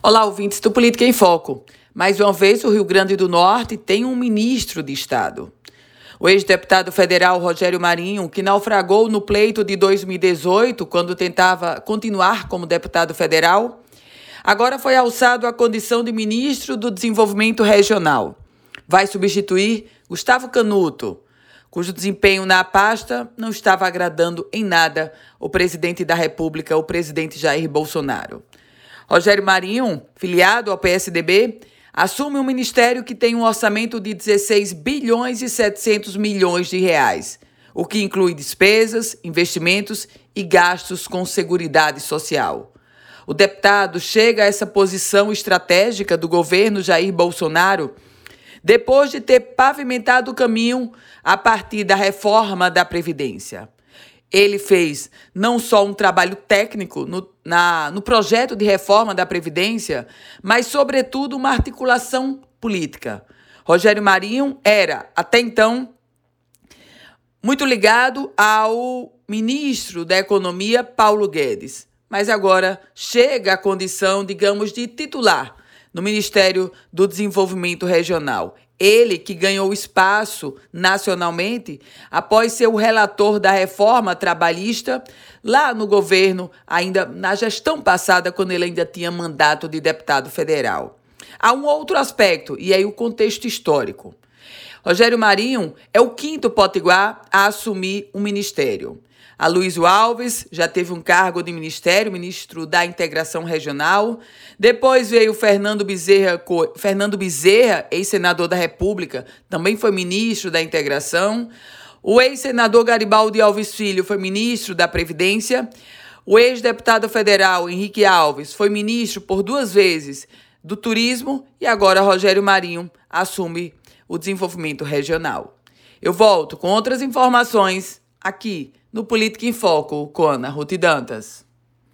Olá, ouvintes do Política em Foco. Mais uma vez, o Rio Grande do Norte tem um ministro de Estado. O ex-deputado federal Rogério Marinho, que naufragou no pleito de 2018, quando tentava continuar como deputado federal, agora foi alçado à condição de ministro do Desenvolvimento Regional. Vai substituir Gustavo Canuto, cujo desempenho na pasta não estava agradando em nada o presidente da República, o presidente Jair Bolsonaro. Rogério Marinho, filiado ao PSDB, assume um ministério que tem um orçamento de 16 bilhões e 700 milhões de reais, o que inclui despesas, investimentos e gastos com seguridade social. O deputado chega a essa posição estratégica do governo Jair Bolsonaro depois de ter pavimentado o caminho a partir da reforma da Previdência. Ele fez não só um trabalho técnico no, na, no projeto de reforma da Previdência, mas, sobretudo, uma articulação política. Rogério Marinho era, até então, muito ligado ao ministro da Economia, Paulo Guedes, mas agora chega à condição, digamos, de titular no Ministério do Desenvolvimento Regional. Ele que ganhou espaço nacionalmente após ser o relator da reforma trabalhista lá no governo, ainda na gestão passada, quando ele ainda tinha mandato de deputado federal. Há um outro aspecto, e aí o contexto histórico. Rogério Marinho é o quinto potiguar a assumir o ministério. A Luiz Alves já teve um cargo de ministério, ministro da Integração Regional. Depois veio Fernando Bezerra, Fernando Bezerra, ex-senador da República, também foi ministro da Integração. O ex-senador Garibaldi Alves Filho foi ministro da Previdência. O ex-deputado federal Henrique Alves foi ministro por duas vezes do Turismo e agora Rogério Marinho assume o desenvolvimento regional. Eu volto com outras informações aqui no Política em Foco com Ana Ruth Dantas.